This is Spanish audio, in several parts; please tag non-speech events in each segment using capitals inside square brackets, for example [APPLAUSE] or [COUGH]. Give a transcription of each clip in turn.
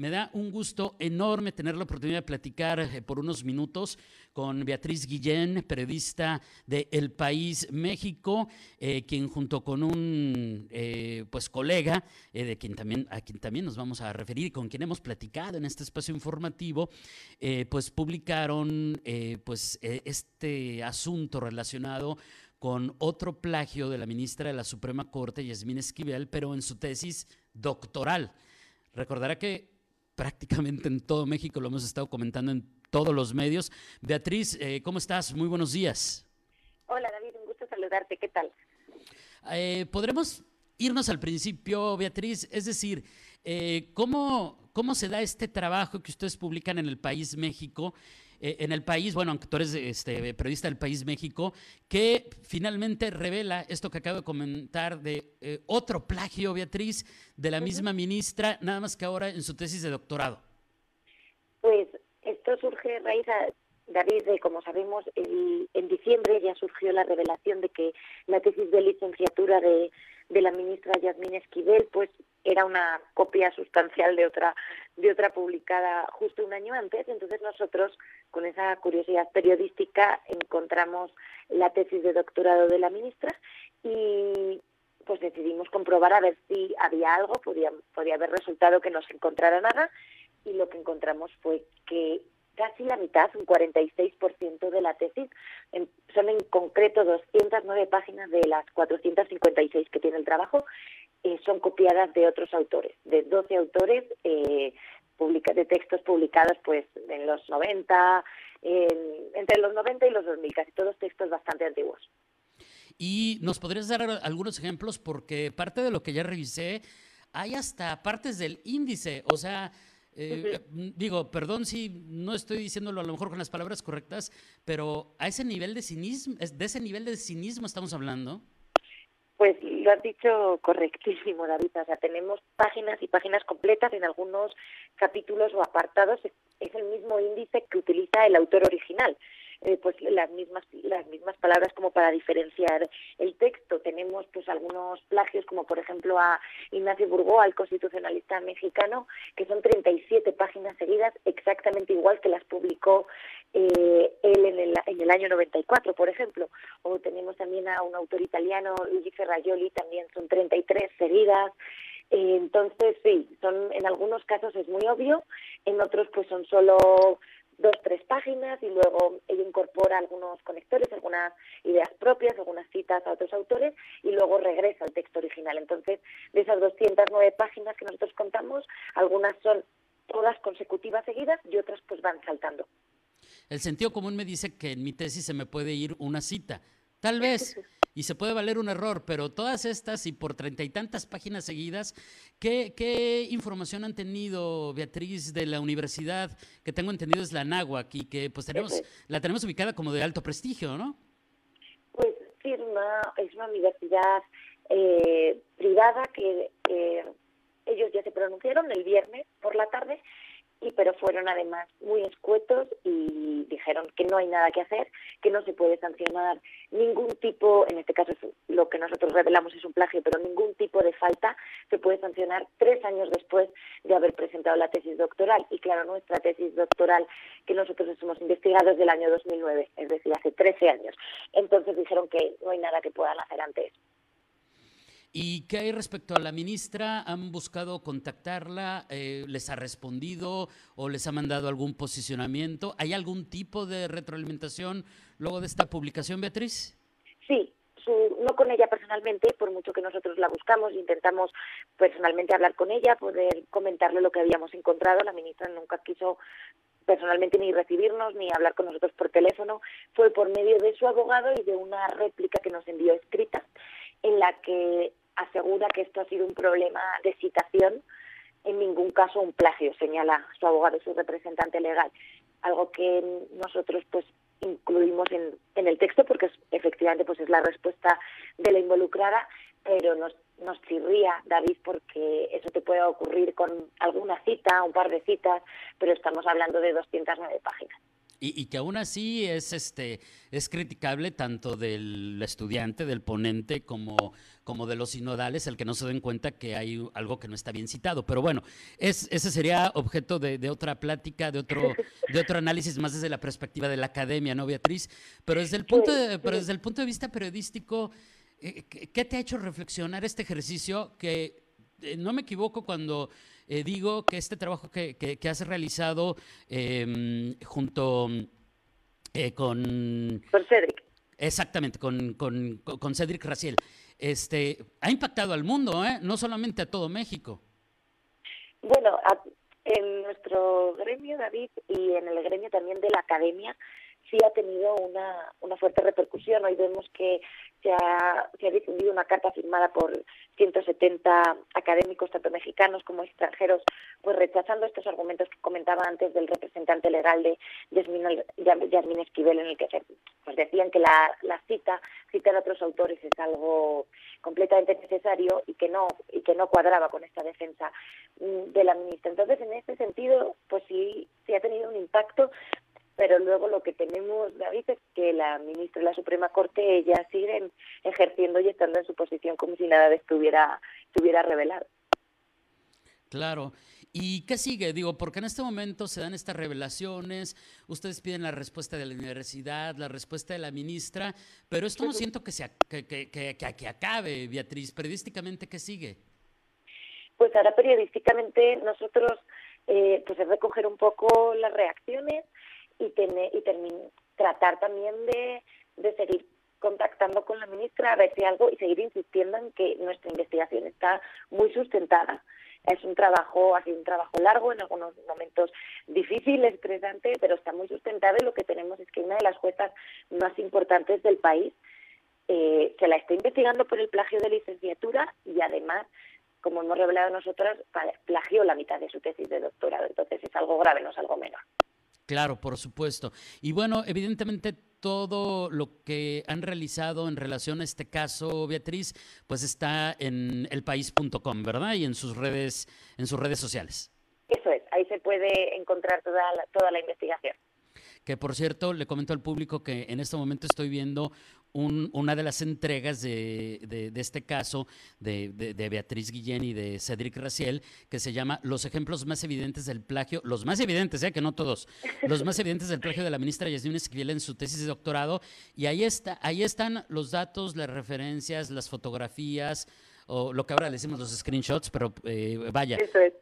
Me da un gusto enorme tener la oportunidad de platicar eh, por unos minutos con Beatriz Guillén, periodista de El País México, eh, quien junto con un eh, pues colega, de quien también, a quien también nos vamos a referir y con quien hemos platicado en este espacio informativo, pues publicaron pues este asunto relacionado con otro plagio de la ministra de la Suprema Corte, Yasmín Esquivel, pero en su tesis doctoral. Recordará que prácticamente en todo México, lo hemos estado comentando en todos los medios. Beatriz, eh, ¿cómo estás? Muy buenos días. Hola David, un gusto saludarte, ¿qué tal? Eh, ¿Podremos irnos al principio, Beatriz? Es decir, eh, ¿cómo, ¿cómo se da este trabajo que ustedes publican en el País México? Eh, en el país, bueno, aunque tú eres este, periodista del país México, que finalmente revela esto que acabo de comentar de eh, otro plagio, Beatriz, de la misma ministra, nada más que ahora en su tesis de doctorado. Pues esto surge raíz David, como sabemos, en diciembre ya surgió la revelación de que la tesis de licenciatura de, de la ministra Yasmín Esquivel, pues era una copia sustancial de otra de otra publicada justo un año antes. Entonces nosotros, con esa curiosidad periodística, encontramos la tesis de doctorado de la ministra y pues decidimos comprobar a ver si había algo, podía, podía haber resultado que no se encontrara nada y lo que encontramos fue que casi la mitad, un 46% de la tesis, son en concreto 209 páginas de las 456 que tiene el trabajo, eh, son copiadas de otros autores, de 12 autores eh, de textos publicados pues en los 90, entre los 90 y los 2000, casi todos textos bastante antiguos. Y nos podrías dar algunos ejemplos porque parte de lo que ya revisé, hay hasta partes del índice, o sea, eh, [LAUGHS] digo, perdón si no estoy diciéndolo a lo mejor con las palabras correctas, pero a ese nivel de cinismo, de ese nivel de cinismo estamos hablando. Pues lo has dicho correctísimo, David. O sea, tenemos páginas y páginas completas en algunos capítulos o apartados. Es el mismo índice que utiliza el autor original. Eh, pues las mismas las mismas palabras como para diferenciar el texto. Tenemos pues algunos plagios como por ejemplo a Ignacio Burgó al constitucionalista mexicano que son 37 páginas seguidas exactamente igual que las publicó eh, él en el, en el año 94 por ejemplo. O tenemos también a un autor italiano Luigi Ferraioli también son 33 seguidas. Eh, entonces sí son en algunos casos es muy obvio en otros pues son solo dos, tres páginas y luego ella incorpora algunos conectores, algunas ideas propias, algunas citas a otros autores y luego regresa al texto original. Entonces, de esas 209 páginas que nosotros contamos, algunas son todas consecutivas seguidas y otras pues van saltando. El sentido común me dice que en mi tesis se me puede ir una cita. Tal vez [LAUGHS] y se puede valer un error, pero todas estas y por treinta y tantas páginas seguidas, ¿qué, ¿qué, información han tenido, Beatriz, de la universidad, que tengo entendido es la NAHUAC y que pues tenemos, la tenemos ubicada como de alto prestigio, ¿no? Pues sí, es una, universidad eh, privada que ellos ya se pronunciaron el viernes por la tarde y pero fueron además muy escuetos y dijeron que no hay nada que hacer, que no se puede sancionar ningún tipo, en este caso lo que nosotros revelamos es un plagio, pero ningún tipo de falta se puede sancionar tres años después de haber presentado la tesis doctoral. Y claro, nuestra tesis doctoral que nosotros hemos investigado es del año 2009, es decir, hace 13 años. Entonces dijeron que no hay nada que puedan hacer antes. ¿Y qué hay respecto a la ministra? ¿Han buscado contactarla? Eh, ¿Les ha respondido o les ha mandado algún posicionamiento? ¿Hay algún tipo de retroalimentación luego de esta publicación, Beatriz? Sí, no con ella personalmente, por mucho que nosotros la buscamos, intentamos personalmente hablar con ella, poder comentarle lo que habíamos encontrado. La ministra nunca quiso personalmente ni recibirnos ni hablar con nosotros por teléfono. Fue por medio de su abogado y de una réplica que nos envió escrita en la que asegura que esto ha sido un problema de citación, en ningún caso un plagio, señala su abogado, su representante legal, algo que nosotros pues incluimos en, en el texto porque efectivamente pues es la respuesta de la involucrada, pero nos, nos chirría, David, porque eso te puede ocurrir con alguna cita, un par de citas, pero estamos hablando de 209 páginas. Y, que aún así es este es criticable tanto del estudiante, del ponente, como, como de los sinodales, el que no se den cuenta que hay algo que no está bien citado. Pero bueno, es, ese sería objeto de, otra plática, de otro, de otro análisis más desde la perspectiva de la academia, ¿no, Beatriz? Pero desde el punto de, pero desde el punto de vista periodístico, eh, ¿qué te ha hecho reflexionar este ejercicio que eh, no me equivoco cuando eh, digo que este trabajo que, que, has realizado em, junto eh, con... Con Cedric. Exactamente, con, con, con, Cedric Raciel. Este, ha impactado al mundo, ¿eh? no solamente a todo México. Bueno, en nuestro gremio, David, y en el gremio también de la academia, sí ha tenido una, una fuerte repercusión. Hoy vemos que se ha, se ha difundido una carta firmada por 170 académicos, tanto mexicanos como extranjeros, pues rechazando estos argumentos que comentaba antes del representante legal de Yasmin Esquivel, en el que pues decían que la, la cita, citar a otros autores es algo completamente necesario y que no y que no cuadraba con esta defensa mm, de la ministra. Entonces, en este sentido, pues sí, sí ha tenido un impacto, pero luego lo que tenemos, David, es que la ministra de la Suprema Corte, ella sigue ejerciendo y estando en su posición como si nada estuviera, estuviera revelado. Claro. ¿Y qué sigue? Digo, porque en este momento se dan estas revelaciones, ustedes piden la respuesta de la universidad, la respuesta de la ministra, pero esto no siento que, sea, que, que, que, que acabe, Beatriz. Periodísticamente, ¿qué sigue? Pues ahora periodísticamente nosotros eh, pues es recoger un poco las reacciones, y, tener, y tratar también de, seguir contactando con la ministra a ver si algo y seguir insistiendo en que nuestra investigación está muy sustentada. Es un trabajo, ha sido un trabajo largo, en algunos momentos difícil, estresante, pero está muy sustentado y lo que tenemos es que una de las juezas más importantes del país eh, se la está investigando por el plagio de licenciatura y además, como hemos revelado nosotras, plagió la mitad de su tesis de doctorado. Entonces es algo grave, no es algo menor. Claro, por supuesto. Y bueno, evidentemente todo lo que han realizado en relación a este caso, Beatriz, pues está en elpaís.com, ¿verdad? Y en sus redes, en sus redes sociales. Eso es, ahí se puede encontrar toda toda la investigación. Que por cierto, le comento al público que en este momento estoy viendo una de las entregas de, este caso de, Beatriz Guillén y de Cedric Raciel, que se llama Los ejemplos más evidentes del plagio, los más evidentes, ¿eh? que no todos, los más evidentes del plagio de la ministra Yasmín Esquivel en su tesis de doctorado. Y ahí, está, ahí están los datos, las referencias, las fotografías, o lo que ahora le decimos los screenshots, pero eh, vaya,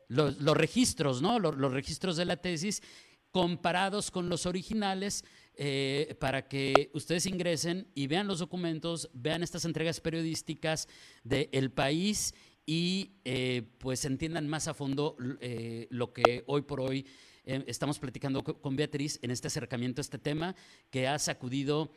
los, registros, ¿no? los registros de la tesis comparados con los originales eh, para que ustedes ingresen y vean los documentos, vean estas entregas periodísticas de El País y eh, pues entiendan más a fondo eh, lo que hoy por hoy estamos platicando con Beatriz en este acercamiento a este tema que ha sacudido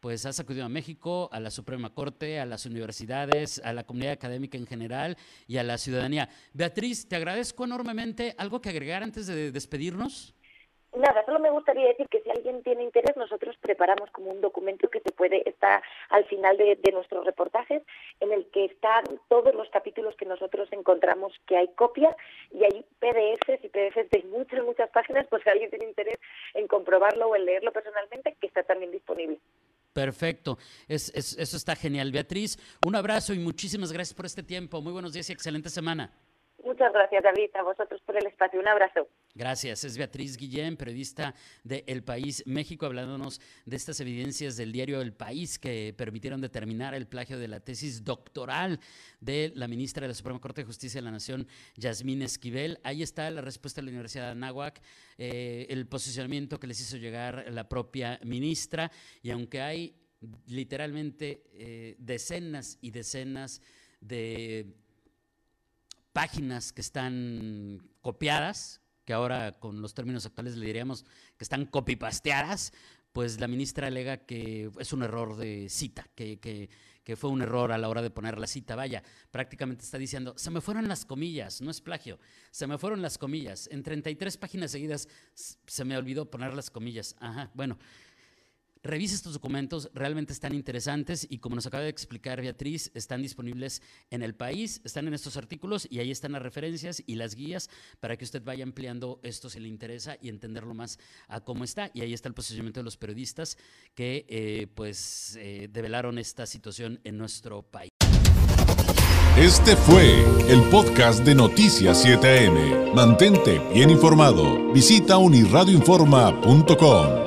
pues ha sacudido a México, a la Suprema Corte, a las universidades, a la comunidad académica en general y a la ciudadanía. Beatriz, te agradezco enormemente. ¿Algo que agregar antes de despedirnos? Nada, solo me gustaría decir que si alguien tiene interés, nosotros preparamos como un documento que se puede, está al final de, nuestros reportajes, en el que están todos los capítulos que nosotros encontramos que hay copias y hay PDFs y PDFs de muchas, muchas páginas, pues si alguien tiene interés en comprobarlo o en leerlo personalmente, que está también disponible. Perfecto, es, eso está genial. Beatriz, un abrazo y muchísimas gracias por este tiempo. Muy buenos días y excelente semana. Muchas gracias, David, a vosotros por el espacio. Un abrazo. Gracias. Es Beatriz Guillén, periodista de El País México, hablándonos de estas evidencias del diario El País que permitieron determinar el plagio de la tesis doctoral de la ministra de la Suprema Corte de Justicia de la Nación, Yasmín Esquivel. Ahí está la respuesta de la Universidad de Anáhuac, eh, el posicionamiento que les hizo llegar la propia ministra. Y aunque hay literalmente eh, decenas y decenas de páginas que están copiadas, que ahora con los términos actuales le diríamos que están copipasteadas, pues la ministra alega que es un error de cita, que, que, que, fue un error a la hora de poner la cita. Vaya, prácticamente está diciendo, se me fueron las comillas, no es plagio, se me fueron las comillas. En 33 páginas seguidas se me olvidó poner las comillas. Ajá, bueno. Revise estos documentos, realmente están interesantes y como nos acaba de explicar Beatriz, están disponibles en el país, están en estos artículos y ahí están las referencias y las guías para que usted vaya ampliando esto si le interesa y entenderlo más a cómo está. Y ahí está el posicionamiento de los periodistas que eh, pues eh, develaron esta situación en nuestro país. Este fue el podcast de Noticias 7am. Mantente bien informado. Visita unirradioinforma.com.